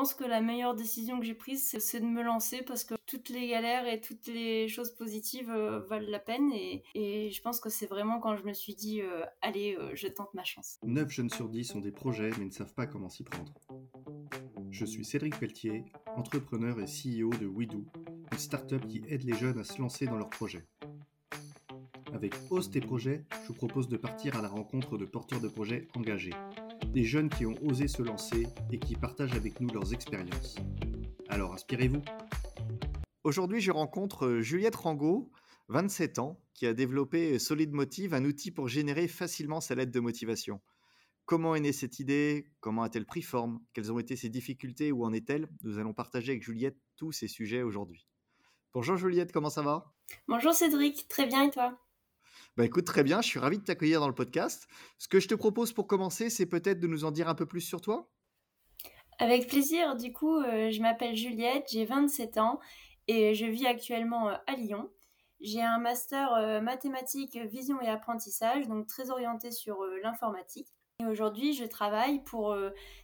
Je pense que la meilleure décision que j'ai prise, c'est de me lancer parce que toutes les galères et toutes les choses positives euh, valent la peine. Et, je pense que c'est vraiment quand je me suis dit, euh, allez, euh, je tente ma chance. 9 jeunes sur 10 ont des projets mais ne savent pas comment s'y prendre. Je suis Cédric Pelletier, entrepreneur et CEO de WeDo, une start-up qui aide les jeunes à se lancer dans leurs projets. Avec Ose tes projets, je vous propose de partir à la rencontre de porteurs de projets engagés des jeunes qui ont osé se lancer et qui partagent avec nous leurs expériences. Alors inspirez-vous. Aujourd'hui, je rencontre euh, Juliette Rango, 27 ans, qui a développé Solid Motive, un outil pour générer facilement sa lettre de motivation. Comment est née cette idée? Comment a-t-elle pris forme? Quelles ont été ses difficultés? Où en est-elle? Nous allons partager avec Juliette tous ces sujets aujourd'hui. Bonjour Juliette, comment ça va? Bonjour Cédric, très bien et toi? Bah écoute, très bien, je suis ravi de t'accueillir dans le podcast. Ce que je te propose pour commencer, c'est peut-être de nous en dire un peu plus sur toi. Avec plaisir, du coup, euh, je m'appelle Juliette, j'ai 27 ans et je vis actuellement euh, à Lyon. J'ai un master euh, mathématiques, vision et apprentissage, donc très orienté sur l'informatique. Et aujourd'hui, je travaille pour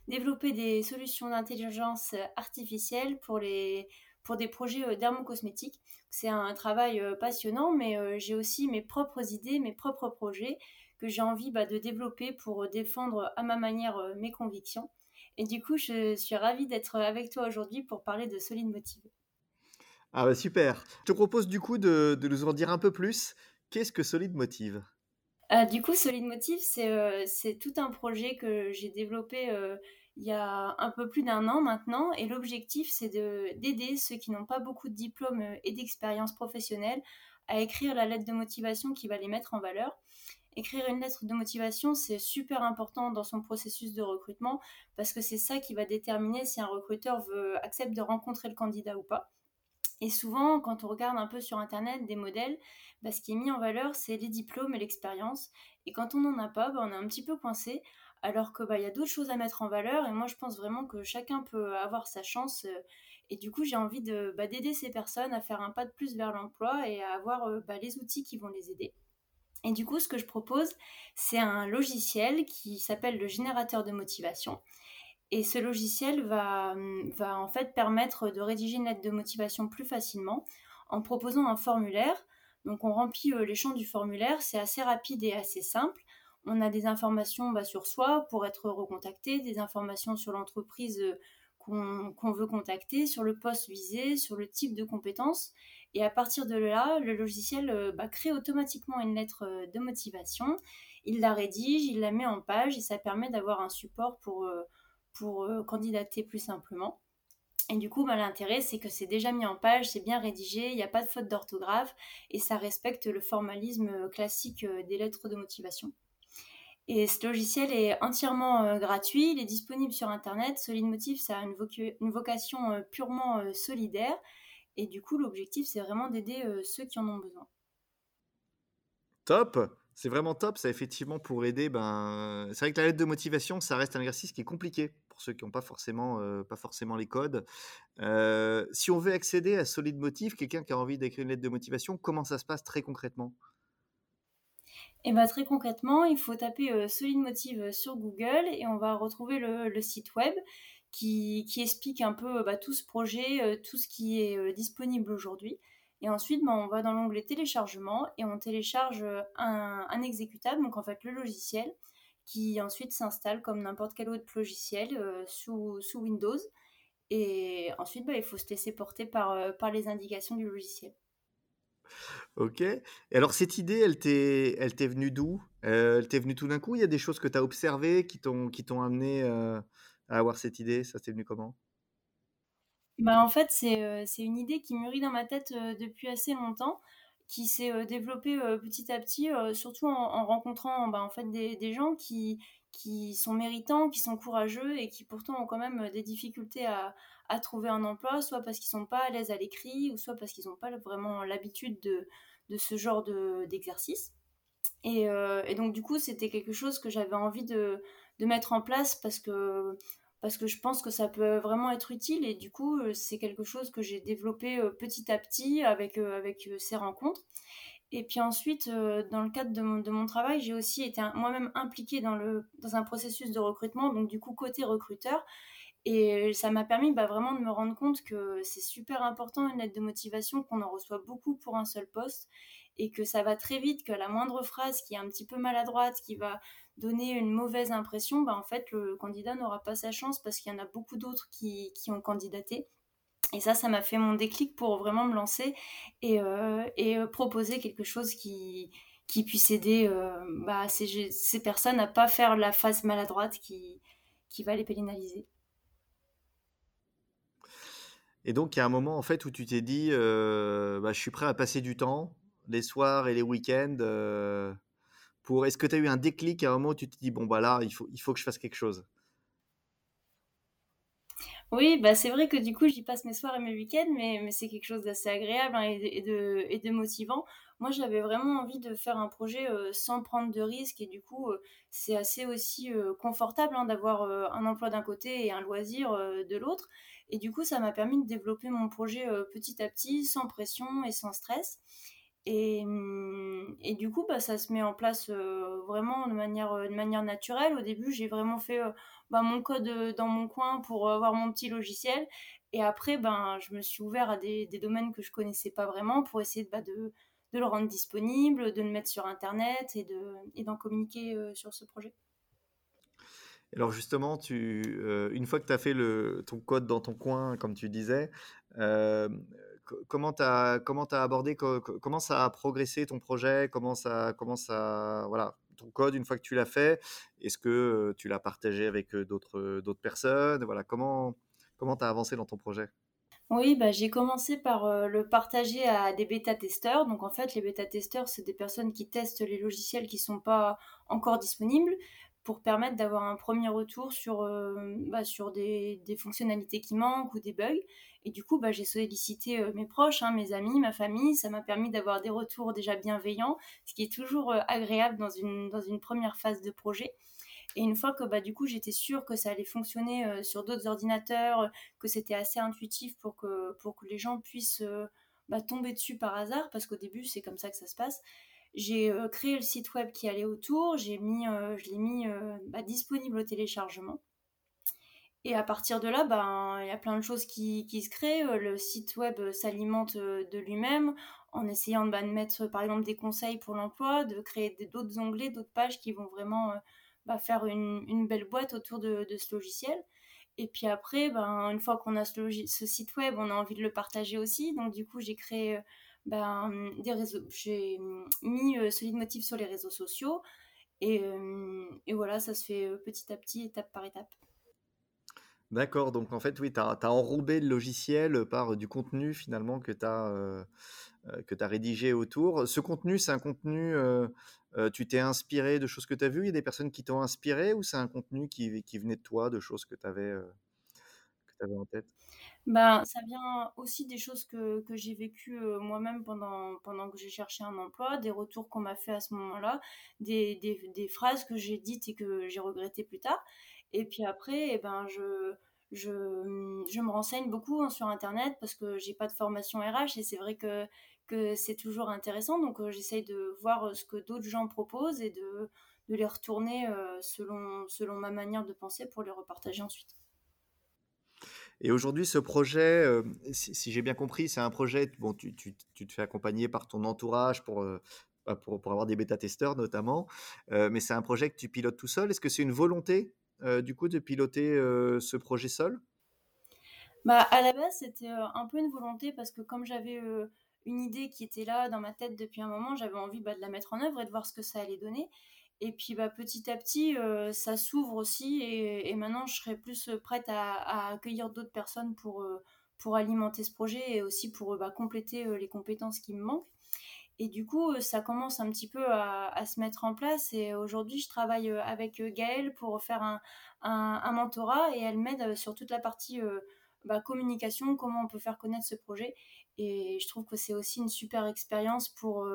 développer des solutions d'intelligence artificielle pour les pour des projets euh, dermocosmétiques. C'est un travail euh, passionnant, mais euh, j'ai aussi mes propres idées, mes propres projets que j'ai envie bah, de développer pour défendre à ma manière mes convictions. Et du coup, je suis ravie d'être avec toi aujourd'hui pour parler de Solid Motive. Ah bah super. Je te propose du coup de, nous en dire un peu plus. Qu'est-ce que Solid Motive? Du coup, Solid Motive, c'est tout un projet que j'ai développé il y a un peu plus d'un an maintenant. Et l'objectif, c'est d'aider ceux qui n'ont pas beaucoup de diplômes euh, et d'expérience professionnelle à écrire la lettre de motivation qui va les mettre en valeur. Écrire une lettre de motivation, c'est super important dans son processus de recrutement parce que c'est ça qui va déterminer si un recruteur veut, accepte de rencontrer le candidat ou pas. Et souvent, quand on regarde un peu sur Internet des modèles, bah, ce qui est mis en valeur, c'est les diplômes et l'expérience. Et quand on n'en a pas, bah, on est un petit peu coincé alors que bah, y a d'autres choses à mettre en valeur et moi je pense vraiment que chacun peut avoir sa chance euh, et du coup j'ai envie de bah, d'aider ces personnes à faire un pas de plus vers l'emploi et à avoir euh, bah, les outils qui vont les aider. Et du coup ce que je propose c'est un logiciel qui s'appelle le générateur de motivation et ce logiciel va, va en fait permettre de rédiger une lettre de motivation plus facilement en proposant un formulaire. Donc on remplit euh, les champs du formulaire, c'est assez rapide et assez simple on a des informations bah, sur soi pour être recontacté, des informations sur l'entreprise euh, qu'on veut contacter, sur le poste visé, sur le type de compétences. Et à partir de là, le logiciel euh, bah, crée automatiquement une lettre euh, de motivation. Il la rédige, il la met en page et ça permet d'avoir un support pour, candidater plus simplement. Et du coup, bah, l'intérêt, c'est que c'est déjà mis en page, c'est bien rédigé, il n'y a pas de faute d'orthographe et ça respecte le formalisme classique des lettres de motivation. Et ce logiciel est entièrement euh, gratuit, il est disponible sur Internet. Solid Motive, ça a une, vocation euh, purement euh, solidaire. Et du coup, l'objectif, c'est vraiment d'aider ceux qui en ont besoin. Top c'est vraiment top, ça effectivement pour aider. Ben, c'est vrai que la lettre de motivation, ça reste un exercice qui est compliqué pour ceux qui n'ont pas forcément, pas forcément les codes. si on veut accéder à Solid Motive, quelqu'un qui a envie d'écrire une lettre de motivation, comment ça se passe très concrètement? Et bah, très concrètement, il faut taper euh, Solid Motive euh, sur Google et on va retrouver le, site web qui, explique un peu bah, tout ce projet, euh, tout ce qui est disponible aujourd'hui. Et ensuite, bah, on va dans l'onglet téléchargement et on télécharge un, exécutable, donc en fait le logiciel, qui ensuite s'installe comme n'importe quel autre logiciel sous, Windows. Et ensuite, il faut se laisser porter par les indications du logiciel. OK. Et alors cette idée, elle t'est venue d'où? Euh, elle t'est venue tout d'un coup? Il y a des choses que tu as observées qui t'ont amené, euh, à avoir cette idée? Ça t'est venu comment? Bah, en fait, c'est, euh, une idée qui mûrit dans ma tête, depuis assez longtemps, qui s'est, développée, petit à petit, surtout en rencontrant, bah, en fait des des gens qui qui sont méritants, qui sont courageux et qui pourtant ont quand même des difficultés à à trouver un emploi, soit parce qu'ils sont pas à l'aise à l'écrit, ou soit parce qu'ils n'ont pas vraiment l'habitude de, de ce genre d'exercice. et, euh, et, donc du coup, c'était quelque chose que j'avais envie de, de, mettre en place parce que, parce que je pense que ça peut vraiment être utile. Et du coup, euh, c'est quelque chose que j'ai développé euh, petit à petit avec, avec ces rencontres. Et puis ensuite, dans le cadre de mon, de mon travail, j'ai aussi été moi-même impliquée dans, le, dans un processus de recrutement, donc du coup côté recruteur. Et ça m'a permis bah, vraiment de me rendre compte que c'est super important une lettre de motivation, qu'on en reçoit beaucoup pour un seul poste et que ça va très vite, que la moindre phrase qui est un petit peu maladroite, qui va donner une mauvaise impression, bah, en fait le candidat n'aura pas sa chance parce qu'il y en a beaucoup d'autres qui, qui ont candidaté. Et ça, ça m'a fait mon déclic pour vraiment me lancer et, euh, euh, proposer quelque chose qui, qui puisse aider euh, bah, ces, ces, personnes à pas faire la phase maladroite qui, qui va les pénaliser. Et donc, il y a un moment en fait où tu t'es dit, bah, je suis prêt à passer du temps, les soirs et les week-ends. pour... Est-ce que tu as eu un déclic à un moment où tu te dis, bon, bah là, il faut, il faut que je fasse quelque chose? Oui, bah c'est vrai que du coup, j'y passe mes soirs et mes week-ends, mais, mais c'est quelque chose d'assez agréable hein, et, de, et, de, motivant. Moi, j'avais vraiment envie de faire un projet sans prendre de risques et du coup, c'est assez aussi confortable hein, d'avoir un emploi d'un côté et un loisir de l'autre. Et du coup, ça m'a permis de développer mon projet petit à petit, sans pression et sans stress. Et, mmh, et, du coup, bah, ça se met en place vraiment de manière, de manière naturelle. Au début, j'ai vraiment fait bah, mon code dans mon coin pour avoir mon petit logiciel. Et après, ben, je me suis ouvert à des, des domaines que je connaissais pas vraiment pour essayer bah, de, de, le rendre disponible, de le mettre sur Internet et d'en et communiquer sur ce projet. Alors justement, tu, une fois que tu as fait ton code dans ton coin, comme tu disais, comment tu as, as abordé, comment ça a progressé ton projet, comment ça, comment ça, voilà, ton code une fois que tu l'as fait, est-ce que tu l'as partagé avec d'autres, d'autres personnes, voilà, comment, comment tu as avancé dans ton projet? Oui, bah, j'ai commencé par le partager à des bêta-testeurs. Donc en fait, les bêta-testeurs, c'est des personnes qui testent les logiciels qui ne sont pas encore disponibles pour permettre d'avoir un premier retour sur, euh, bah, sur des, des, fonctionnalités qui manquent ou des bugs. Et du coup, bah, j'ai sollicité euh, mes proches, hein, mes amis, ma famille. Ça m'a permis d'avoir des retours déjà bienveillants, ce qui est toujours euh, agréable dans une, dans une première phase de projet. Et une fois que bah, du coup j'étais sûre que ça allait fonctionner sur d'autres ordinateurs, que c'était assez intuitif pour que, pour que les gens puissent bah, tomber dessus par hasard, parce qu'au début c'est comme ça que ça se passe, j'ai euh, créé le site web qui allait autour, j'ai mis, euh, je l'ai mis euh, bah, disponible au téléchargement. Et à partir de là, ben, il y a plein de choses qui, qui se créent. Le site web s'alimente de lui-même en essayant bah, de mettre par exemple des conseils pour l'emploi, de créer d'autres onglets, d'autres pages qui vont vraiment bah, faire une, une, belle boîte autour de, de, ce logiciel. Et puis après, ben, une fois qu'on a ce, ce, site web, on a envie de le partager aussi. Donc du coup, j'ai créé ben, des réseaux. J'ai mis euh, Solid sur les réseaux sociaux. Et, euh, et, voilà, ça se fait euh, petit à petit, étape par étape. D'accord, donc en fait, oui, tu as, enrobé le logiciel par du contenu finalement que tu as, que as rédigé autour. Ce contenu, c'est un contenu, tu t'es inspiré de choses que tu as vues? Il y a des personnes qui t'ont inspiré ou c'est un contenu qui, qui, venait de toi, de choses que tu avais, avais en tête? Ben, ça vient aussi des choses que, que j'ai vécues moi-même pendant, pendant que j'ai cherché un emploi, des retours qu'on m'a fait à ce moment-là, des, des, phrases que j'ai dites et que j'ai regrettées plus tard. Et puis après, eh ben, je, je, je me renseigne beaucoup hein, sur Internet parce que j'ai pas de formation RH et c'est vrai que, que c'est toujours intéressant. Donc j'essaye de voir ce que d'autres gens proposent et de, de les retourner selon, selon ma manière de penser pour les repartager ensuite. Et aujourd'hui, ce projet, euh, si, j'ai bien compris, c'est un projet, bon, tu, te fais accompagner par ton entourage pour, euh, bah, pour, avoir des bêta-testeurs notamment, euh, mais c'est un projet que tu pilotes tout seul. Est-ce que c'est une volonté, du coup, de piloter ce projet seul? Bah, À la base, c'était un peu une volonté parce que comme j'avais une idée qui était là dans ma tête depuis un moment, j'avais envie bah, de la mettre en œuvre et de voir ce que ça allait donner. Et puis bah, petit à petit, euh, ça s'ouvre aussi et, maintenant je serai plus prête à, accueillir d'autres personnes pour, euh, pour alimenter ce projet et aussi pour bah, compléter euh, les compétences qui me manquent. Et du coup, ça commence un petit peu à, se mettre en place. Et aujourd'hui, je travaille avec Gaëlle pour faire un, un, mentorat et elle m'aide sur toute la partie bah, communication, comment on peut faire connaître ce projet. Et je trouve que c'est aussi une super expérience pour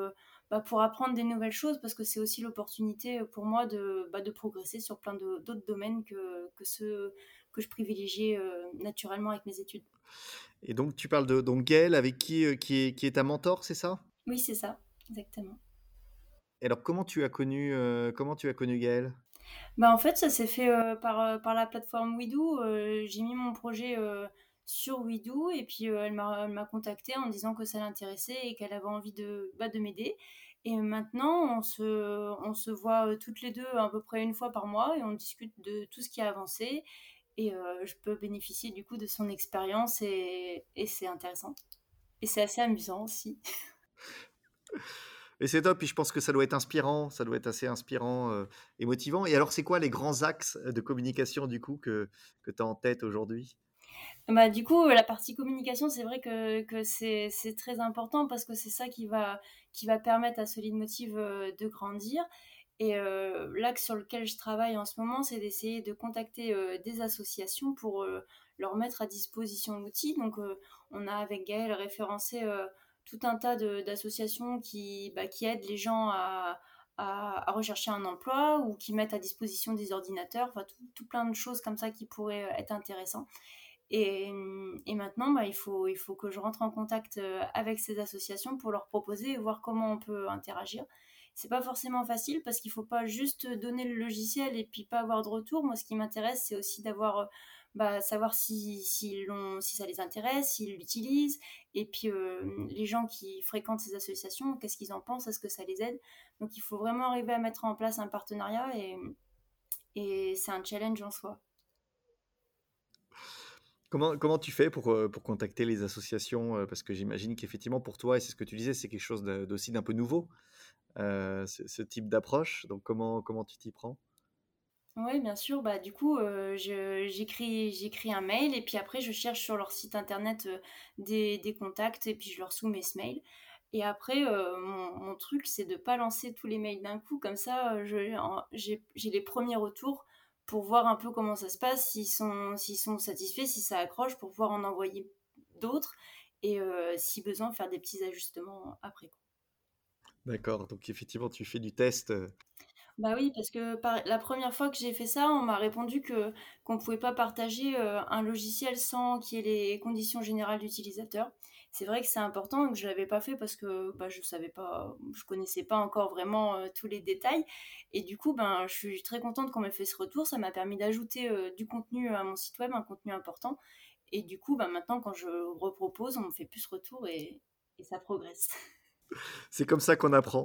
bah, pour apprendre des nouvelles choses parce que c'est aussi l'opportunité pour moi de, bah, de progresser sur plein d'autres domaines que, que ceux que je privilégiais euh, naturellement avec mes études. Et donc tu parles de donc Gaëlle avec qui, euh, qui, est, qui est ta mentor, c'est ça? Oui, c'est ça, exactement. Et alors comment tu as connu, euh, comment tu as connu Gaëlle? Bah, en fait, ça s'est fait, par, par la plateforme WeDo, j'ai mis mon projet, sur WeDo et puis, heu, elle m'a contactée en disant que ça l'intéressait et qu'elle avait envie de, bah, de m'aider et maintenant on se on se voit, heu, toutes les 2 à peu près une fois par mois et on discute de tout ce qui a avancé et heu, je peux bénéficier du coup de son expérience et et c'est intéressant et c'est assez amusant aussi. Et c'est top, puis je pense que ça doit être inspirant, ça doit être assez inspirant, et motivant et alors c'est quoi les grands axes de communication du coup que que tu as en tête aujourd'hui? Bah, du coup, la partie communication, c'est vrai que que c'est très important parce que c'est ça qui va qui va permettre à Solid Motive, heu, de grandir. Et heu, l'axe sur lequel je travaille en ce moment, c'est d'essayer de contacter, heu, des associations pour, leur mettre à disposition l'outil. Donc, on a avec Gaëlle référencé, tout un tas d'associations qui, bah, qui aident les gens à à rechercher un emploi ou qui mettent à disposition des ordinateurs, enfin tout tout plein de choses comme ça qui pourraient, être intéressants et, maintenant, bah, il, faut, que je rentre en contact euh, avec ces associations pour leur proposer et voir comment on peut interagir. C'est pas forcément facile parce qu'il faut pas juste donner le logiciel et puis pas avoir de retour. Moi, ce qui m'intéresse, c'est aussi d'avoir, euh, bah, savoir si, ça les intéresse, s'ils l'utilisent, et puis euh, les gens qui fréquentent ces associations, qu'est-ce qu'ils en pensent, est-ce que ça les aide? Donc, il faut vraiment arriver à mettre en place un partenariat et c'est un challenge en soi. Comment, comment tu fais pour, pour contacter les associations Parce que j'imagine qu'effectivement, pour toi, et c'est ce que tu disais, c'est quelque chose d'aussi d'un peu nouveau, ce, ce, type d'approche. Donc, comment, comment tu t'y prends? Oui, bien sûr. Bah, du coup, j'écris un mail et puis après, je cherche sur leur site internet des, des, contacts et puis je leur soumets ce mail. Et après, mon, mon, truc, c'est de ne pas lancer tous les mails d'un coup. Comme ça, j'ai les premiers retours pour voir un peu comment ça se passe, s'ils sont, s'ils sont satisfaits, si ça accroche, pour pouvoir en envoyer d'autres et euh, si besoin faire des petits ajustements après. D'accord, donc effectivement tu fais du test. Euh. Bah oui, parce que par... la première fois que j'ai fait ça, on m'a répondu que qu'on pouvait pas partager euh, un logiciel sans qu'il y ait les conditions générales d'utilisateur c'est vrai que c'est important que je l'avais pas fait parce que bah, je savais pas, je connaissais pas encore vraiment euh, tous les détails. Et du coup, ben, je suis très contente qu'on m'ait fait ce retour. Ça m'a permis d'ajouter euh, du contenu à mon site web, un contenu important. Et du coup, ben, maintenant, quand je repropose, on me fait plus ce retour et, et ça progresse. C'est comme ça qu'on apprend.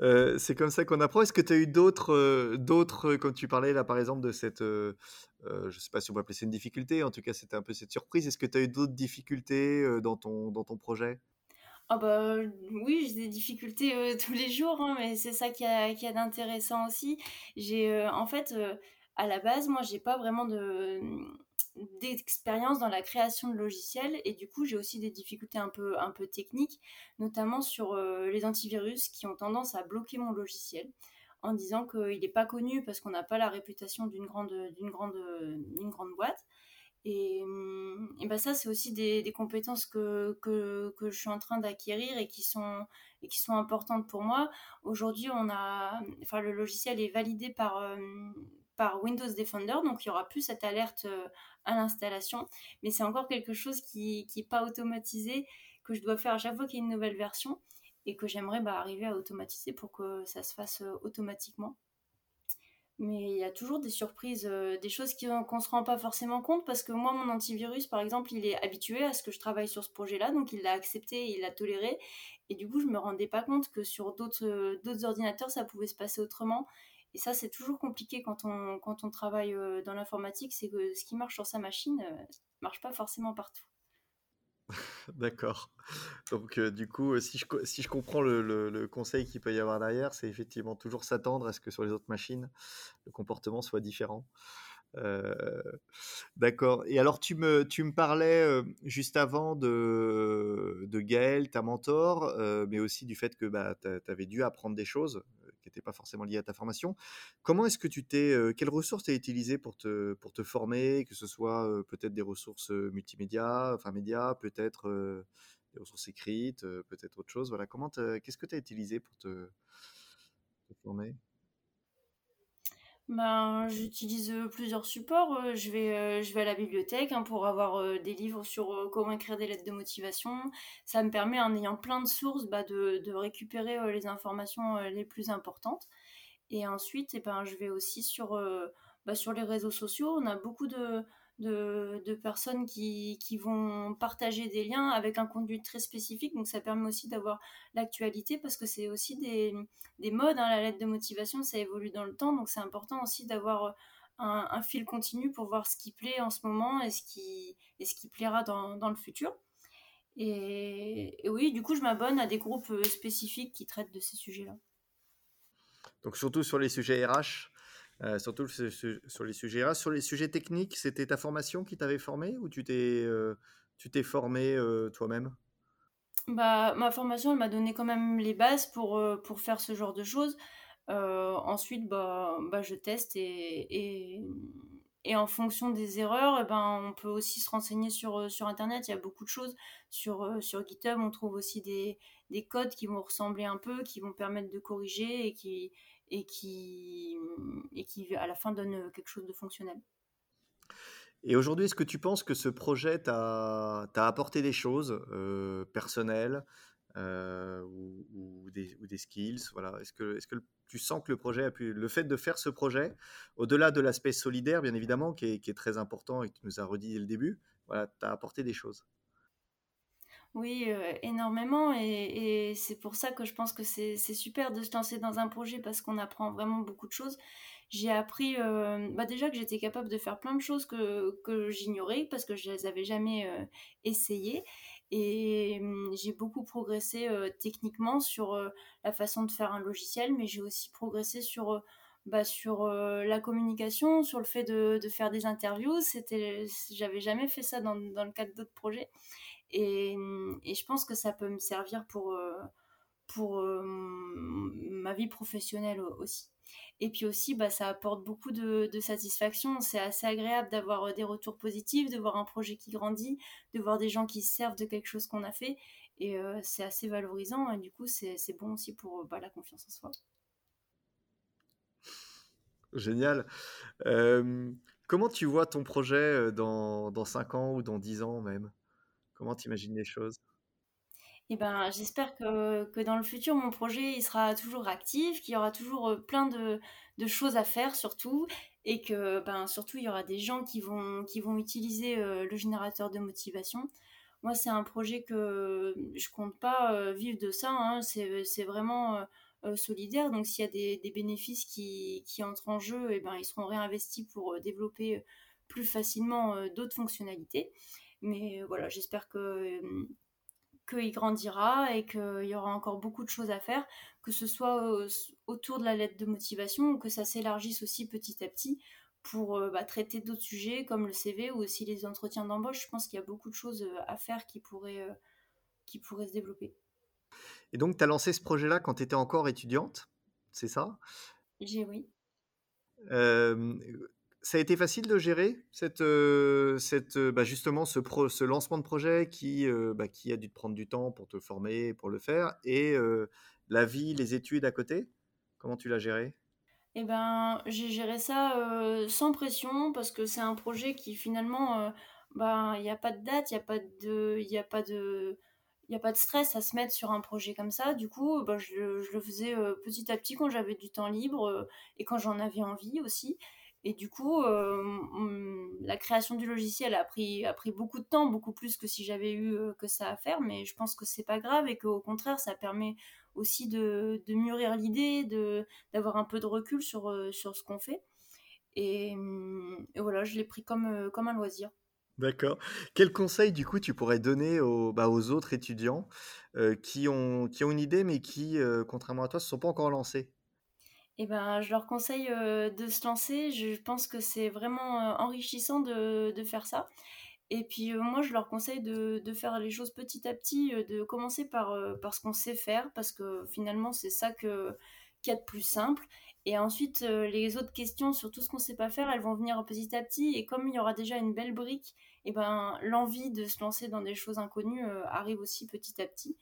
Euh, c'est comme ça qu'on apprend. Est-ce que tu as eu d'autres, euh, d'autres, comme tu parlais là par exemple de cette, euh, je ne sais pas si on va appeler ça une difficulté, en tout cas c'était un peu cette surprise. Est-ce que tu as eu d'autres difficultés dans, ton, dans ton projet? Ah bah oui, j'ai des difficultés tous les jours, hein, mais c'est ça qui a, qui a d'intéressant aussi. J'ai en fait à la base, moi, j'ai pas vraiment de d'expérience dans la création de logiciels et du coup j'ai aussi des difficultés un peu, un peu techniques, notamment sur euh, les antivirus qui ont tendance à bloquer mon logiciel en disant qu'il n'est pas connu parce qu'on n'a pas la réputation d'une grande, d'une grande, d'une grande boîte. Et, hum, ben ça, c'est aussi des, compétences que, que, que, je suis en train d'acquérir et qui sont, et qui sont importantes pour moi. Aujourd'hui, on a, enfin, le logiciel est validé par, euh, par Windows Defender, donc il y aura plus cette alerte euh, à l'installation, mais c'est encore quelque chose qui n'est pas automatisé, que je dois faire à chaque qu'il y a une nouvelle version, et que j'aimerais bah, arriver à automatiser pour que ça se fasse euh, automatiquement. Mais il y a toujours des surprises, euh, des choses qu'on ne se rend pas forcément compte, parce que moi, mon antivirus, par exemple, il est habitué à ce que je travaille sur ce projet-là, donc il l'a accepté, il l'a toléré, et du coup, je ne me rendais pas compte que sur d'autres ordinateurs, ça pouvait se passer autrement. Et ça, c'est toujours compliqué quand on, quand on travaille euh, dans l'informatique, c'est que ce qui marche sur sa machine ne euh, marche pas forcément partout. D'accord. Donc, euh, du coup, si je, si je comprends le, le, conseil qu'il peut y avoir derrière, c'est effectivement toujours s'attendre à ce que sur les autres machines, le comportement soit différent. D'accord. Et alors, tu me, tu me parlais juste avant de, de Gaël, ta mentor, mais aussi du fait que bah, tu avais dû apprendre des choses qui n'étaient pas forcément liées à ta formation. Comment est-ce que tu t'es, quelles ressources tu as utilisées pour te, pour te former, que ce soit peut-être des ressources multimédia, enfin médias, peut-être des ressources écrites, peut-être autre chose? Voilà. Comment qu'est-ce que tu as utilisé pour te former? Ben, j'utilise plusieurs supports. Je vais, je vais à la bibliothèque hein, pour avoir des livres sur comment écrire des lettres de motivation. Ça me permet, en ayant plein de sources, bah, de, de, récupérer les informations les plus importantes. Et ensuite, eh ben, je vais aussi sur, bah, sur les réseaux sociaux. On a beaucoup de, de, personnes qui, qui, vont partager des liens avec un contenu très spécifique. Donc ça permet aussi d'avoir l'actualité parce que c'est aussi des, des modes. Hein. La lettre de motivation, ça évolue dans le temps. Donc c'est important aussi d'avoir un, fil continu pour voir ce qui plaît en ce moment et ce qui, et ce qui plaira dans, dans le futur. Et, oui, du coup, je m'abonne à des groupes euh, spécifiques qui traitent de ces sujets-là. Donc surtout sur les sujets RH, euh, surtout sur les sujets. Sur les sujets techniques, c'était ta formation qui t'avait formé ou tu t'es euh, formé toi-même? Bah, Ma formation, elle m'a donné quand même les bases pour, pour faire ce genre de choses. ensuite, bah, bah, je teste et, et en fonction des erreurs, eh ben, on peut aussi se renseigner sur, euh, sur Internet. Il y a beaucoup de choses. Sur, euh, sur GitHub, on trouve aussi des, des, codes qui vont ressembler un peu, qui vont permettre de corriger et qui, et qui, et qui à la fin, donnent quelque chose de fonctionnel. Et aujourd'hui, est-ce que tu penses que ce projet t'a apporté des choses euh, personnelles euh, ou, des, ou, des, skills? Voilà. Est-ce que, est que tu sens que le projet a pu, le fait de faire ce projet, au-delà de l'aspect solidaire, bien évidemment, qui est, qui est, très important et que tu nous as redit dès le début, voilà, tu as apporté des choses? Oui, euh, énormément. Et, c'est pour ça que je pense que c'est super de se lancer dans un projet parce qu'on apprend vraiment beaucoup de choses. J'ai appris euh, bah déjà que j'étais capable de faire plein de choses que, j'ignorais parce que je les avais jamais euh, essayées. Et mmh, j'ai beaucoup progressé techniquement sur la façon de faire un logiciel, mais j'ai aussi progressé sur, bah, la communication, sur le fait de, faire des interviews. C'était, j'avais jamais fait ça dans le cadre d'autres projets. Et, mmh, et, je pense que ça peut me servir pour, pour ma vie professionnelle aussi. Et puis aussi, bah, ça apporte beaucoup de, satisfaction. C'est assez agréable d'avoir euh, des retours positifs, de voir un projet qui grandit, de voir des gens qui se servent de quelque chose qu'on a fait. Et euh, c'est assez valorisant. Et du coup, c'est bon aussi pour euh, bah, la confiance en soi. Génial. comment tu vois ton projet dans, dans 5 ans ou dans 10 ans même? Comment tu imagines les choses? Et ben, j'espère que, que, dans le futur, mon projet il sera toujours actif, qu'il y aura toujours plein de, de, choses à faire surtout, et que ben, surtout il y aura des gens qui vont, qui vont utiliser le générateur de motivation. Moi, c'est un projet que je compte pas vivre de ça, hein. c'est vraiment solidaire, donc s'il y a des, des bénéfices qui, qui, entrent en jeu, et ben, ils seront réinvestis pour développer plus facilement d'autres fonctionnalités. Mais voilà, j'espère que qu'il grandira et qu'il y aura encore beaucoup de choses à faire, que ce soit autour de la lettre de motivation ou que ça s'élargisse aussi petit à petit pour euh, bah, traiter d'autres sujets comme le CV ou aussi les entretiens d'embauche. Je pense qu'il y a beaucoup de choses euh, à faire qui pourraient, euh, qui pourraient se développer. Et donc, tu as lancé ce projet-là quand tu étais encore étudiante, c'est ça? J'ai oui ça a été facile de gérer euh, euh, bah, justement ce, ce, lancement de projet qui, euh, bah, qui a dû te prendre du temps pour te former, pour le faire, et la vie, les études à côté? Comment tu l'as géré? Eh ben, j'ai géré ça sans pression parce que c'est un projet qui finalement, bah, il n'y a pas de date, il n'y a pas de, a stress à se mettre sur un projet comme ça. Du coup, je, le faisais petit à petit quand j'avais du temps libre et quand j'en avais envie aussi. Et du coup, euh, la création du logiciel a pris, beaucoup de temps, beaucoup plus que si j'avais eu euh, que ça à faire, mais je pense que c'est pas grave et qu'au contraire, ça permet aussi de, mûrir l'idée, d'avoir un peu de recul sur, euh, ce qu'on fait. Et, voilà, je l'ai pris comme, un loisir. D'accord. Quel conseil, du coup, tu pourrais donner aux, bah, autres étudiants qui, ont, qui ont une idée, mais qui, contrairement à toi, ne se sont pas encore lancés? Eh ben, je leur conseille euh, de se lancer. Je pense que c'est vraiment euh, enrichissant de, de, faire ça. Et puis euh, moi, je leur conseille de, de, faire les choses petit à petit, de commencer par, par ce qu'on sait faire, parce que finalement, c'est ça que, qu'il y a de plus simple. Et ensuite, les autres questions sur tout ce qu'on ne sait pas faire, elles vont venir petit à petit. Et comme il y aura déjà une belle brique, eh ben, l'envie de se lancer dans des choses inconnues arrive aussi petit à petit.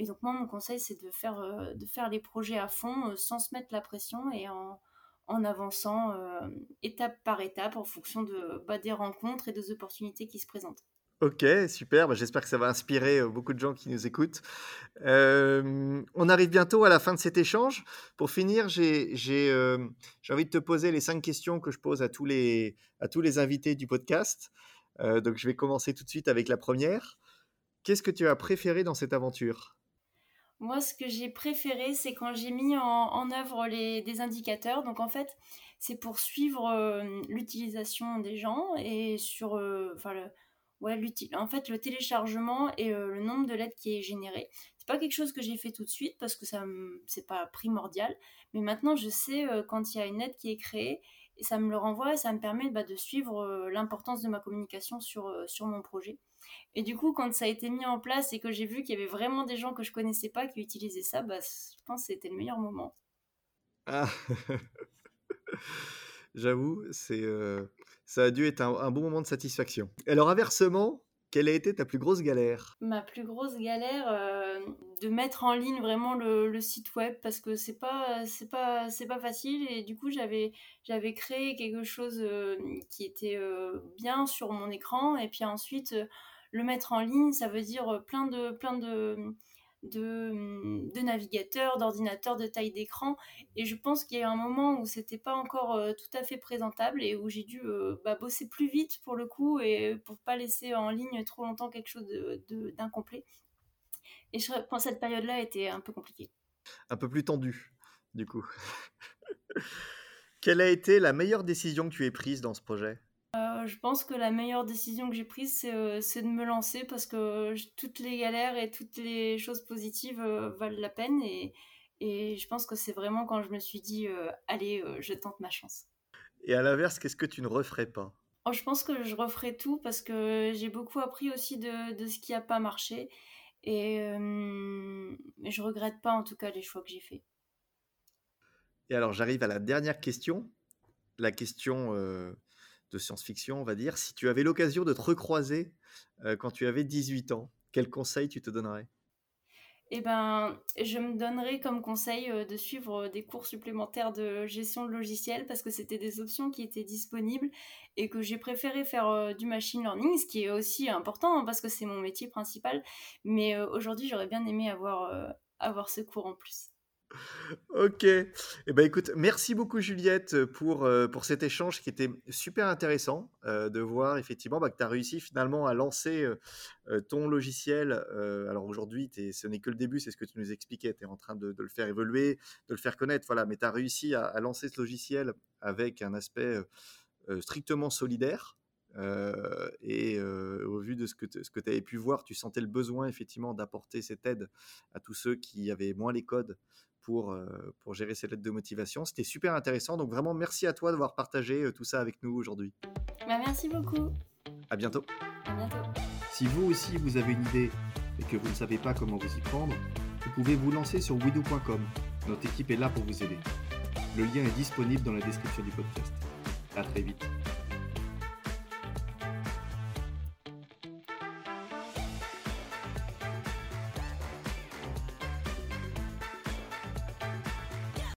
Et donc moi, mon conseil, c'est de faire, euh, de faire les projets à fond, euh, sans se mettre la pression et en, en avançant euh, étape par étape en fonction de, bah, des rencontres et des opportunités qui se présentent. Ok, super. Bah, j'espère que ça va inspirer beaucoup de gens qui nous écoutent. on arrive bientôt à la fin de cet échange. Pour finir, j'ai envie de te poser les cinq questions que je pose à tous les, à tous les invités du podcast. donc, je vais commencer tout de suite avec la première. Qu'est-ce que tu as préféré dans cette aventure? Moi, ce que j'ai préféré, c'est quand j'ai mis en, œuvre des indicateurs. Donc, en fait, c'est pour suivre l'utilisation des gens et sur enfin, le, en fait, le téléchargement et euh, le nombre de lettres qui est généré. C'est pas quelque chose que j'ai fait tout de suite parce que ça c'est pas primordial. Mais maintenant, je sais euh, quand il y a une lettre qui est créée et ça me le renvoie ça me permet bah, de suivre euh, l'importance de ma communication sur, sur mon projet. Et du coup, quand ça a été mis en place et que j'ai vu qu'il y avait vraiment des gens que je connaissais pas qui utilisaient ça, bah, je pense que c'était le meilleur moment. Ah J'avoue, c'est ça a dû être un, bon moment de satisfaction. Alors inversement, quelle a été ta plus grosse galère? Ma plus grosse galère, euh, de mettre en ligne vraiment le, site web parce que c'est pas c'est pas c'est pas facile et du coup j'avais j'avais créé quelque chose euh, qui était euh, bien sur mon écran et puis ensuite le mettre en ligne ça veut dire plein de plein de de, de navigateurs, d'ordinateurs, de taille d'écran. Et je pense qu'il y a eu un moment où c'était pas encore euh, tout à fait présentable et où j'ai dû euh, bah, bosser plus vite pour le coup et pour pas laisser en ligne trop longtemps quelque chose d'incomplet. et je pense que cette période-là était un peu compliquée. Un peu plus tendue, du coup. Quelle a été la meilleure décision que tu aies prise dans ce projet? Euh, je pense que la meilleure décision que j'ai prise, c'est euh, de me lancer parce que toutes les galères et toutes les choses positives euh, valent la peine. Et, et, je pense que c'est vraiment quand je me suis dit, allez, je tente ma chance. Et à l'inverse, qu'est-ce que tu ne referais pas? Oh, Je pense que je referais tout parce que j'ai beaucoup appris aussi de, de ce qui n'a pas marché. Et, et je regrette pas en tout cas les choix que j'ai faits. Et alors j'arrive à la dernière question. La question de science-fiction, on va dire. Si tu avais l'occasion de te recroiser quand tu avais 18 ans, quel conseil tu te donnerais? Eh ben, je me donnerais comme conseil de suivre des cours supplémentaires de gestion de logiciels parce que c'était des options qui étaient disponibles et que j'ai préféré faire du machine learning, ce qui est aussi important hein, parce que c'est mon métier principal. Mais aujourd'hui, j'aurais bien aimé avoir, avoir ce cours en plus. Ok. Eh ben, écoute, merci beaucoup Juliette pour, euh, pour cet échange qui était super intéressant euh, de voir effectivement bah, que tu as réussi finalement à lancer euh, ton logiciel. alors aujourd'hui, ce n'est que le début, c'est ce que tu nous expliquais. Tu es en train de, le faire évoluer, de le faire connaître. Voilà, mais tu as réussi à, lancer ce logiciel avec un aspect strictement solidaire. et au vu de ce que tu avais pu voir, tu sentais le besoin effectivement d'apporter cette aide à tous ceux qui avaient moins les codes pour, euh, pour gérer ces lettres de motivation. C'était super intéressant. Donc vraiment, merci à toi d'avoir partagé euh, tout ça avec nous aujourd'hui. Bah, merci beaucoup. À bientôt. À bientôt. Si vous aussi vous avez une idée et que vous ne savez pas comment vous y prendre, vous pouvez vous lancer sur widow.com. Notre équipe est là pour vous aider. Le lien est disponible dans la description du podcast. À très vite.